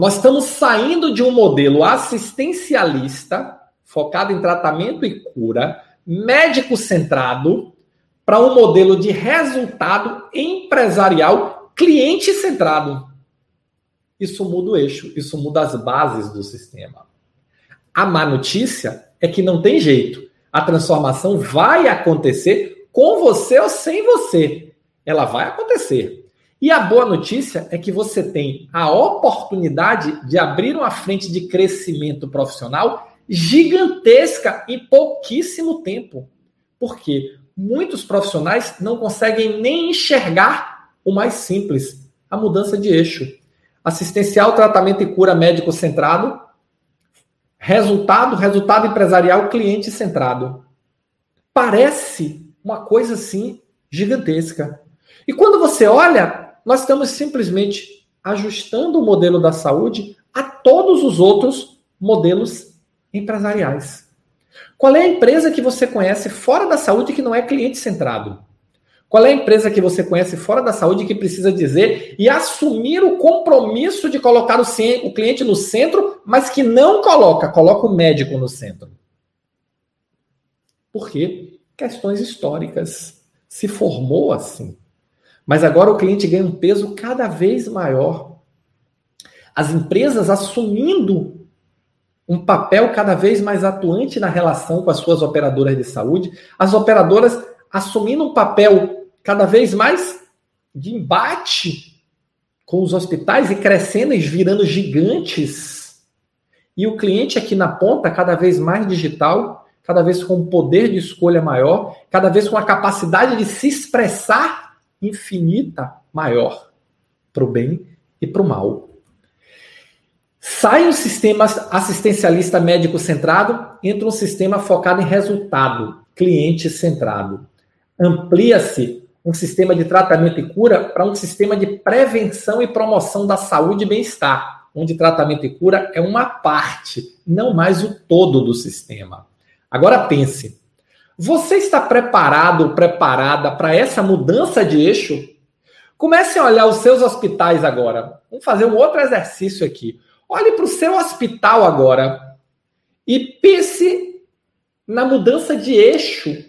Nós estamos saindo de um modelo assistencialista, focado em tratamento e cura, médico centrado, para um modelo de resultado empresarial cliente centrado. Isso muda o eixo, isso muda as bases do sistema. A má notícia é que não tem jeito. A transformação vai acontecer com você ou sem você. Ela vai acontecer. E a boa notícia é que você tem a oportunidade de abrir uma frente de crescimento profissional gigantesca em pouquíssimo tempo. Porque muitos profissionais não conseguem nem enxergar o mais simples, a mudança de eixo. Assistencial, tratamento e cura médico centrado, resultado, resultado empresarial cliente centrado. Parece uma coisa assim gigantesca. E quando você olha, nós estamos simplesmente ajustando o modelo da saúde a todos os outros modelos empresariais. Qual é a empresa que você conhece fora da saúde que não é cliente centrado? Qual é a empresa que você conhece fora da saúde que precisa dizer e assumir o compromisso de colocar o, cliente no centro, mas que não coloca, coloca o médico no centro? Por quê? Questões históricas. Se formou assim. Mas agora o cliente ganha um peso cada vez maior. As empresas assumindo um papel cada vez mais atuante na relação com as suas operadoras de saúde, as operadoras assumindo um papel cada vez mais de embate com os hospitais e crescendo e virando gigantes. E o cliente aqui na ponta, cada vez mais digital, cada vez com um poder de escolha maior, cada vez com a capacidade de se expressar infinita maior para o bem e para o mal. Sai um sistema assistencialista médico centrado, entra um sistema focado em resultado, cliente centrado. Amplia-se um sistema de tratamento e cura para um sistema de prevenção e promoção da saúde e bem-estar, onde tratamento e cura é uma parte, não mais o todo do sistema. Agora pense, você está preparado ou preparada para essa mudança de eixo? Comece a olhar os seus hospitais agora. Vamos fazer um outro exercício aqui. Olhe para o seu hospital agora e pense na mudança de eixo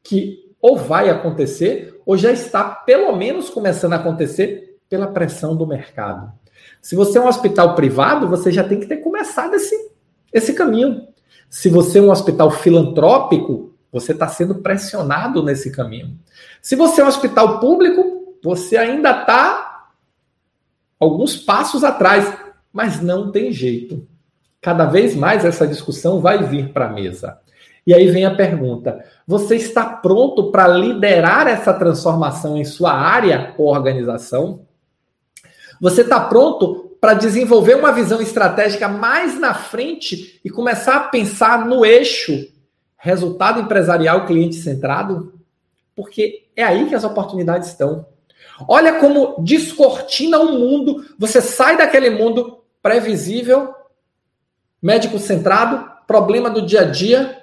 que ou vai acontecer ou já está pelo menos começando a acontecer pela pressão do mercado. Se você é um hospital privado, você já tem que ter começado esse, esse caminho. Se você é um hospital filantrópico, você está sendo pressionado nesse caminho. Se você é um hospital público, você ainda está alguns passos atrás, mas não tem jeito. Cada vez mais essa discussão vai vir para a mesa. E aí vem a pergunta: você está pronto para liderar essa transformação em sua área ou organização? Você está pronto para desenvolver uma visão estratégica mais na frente e começar a pensar no eixo resultado empresarial cliente centrado? Porque é aí que as oportunidades estão. Olha como descortina um mundo, você sai daquele mundo previsível, médico centrado, problema do dia a dia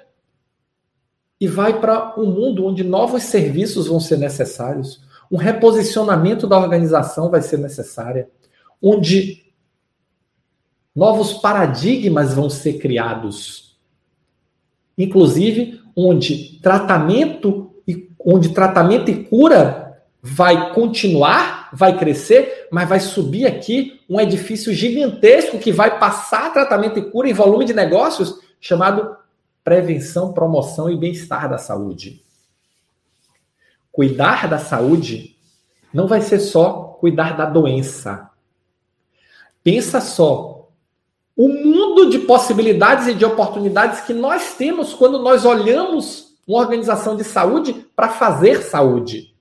e vai para um mundo onde novos serviços vão ser necessários, um reposicionamento da organização vai ser necessária, onde Novos paradigmas vão ser criados. Inclusive, onde tratamento e onde tratamento e cura vai continuar, vai crescer, mas vai subir aqui um edifício gigantesco que vai passar tratamento e cura em volume de negócios chamado prevenção, promoção e bem-estar da saúde. Cuidar da saúde não vai ser só cuidar da doença. Pensa só, o mundo de possibilidades e de oportunidades que nós temos quando nós olhamos uma organização de saúde para fazer saúde.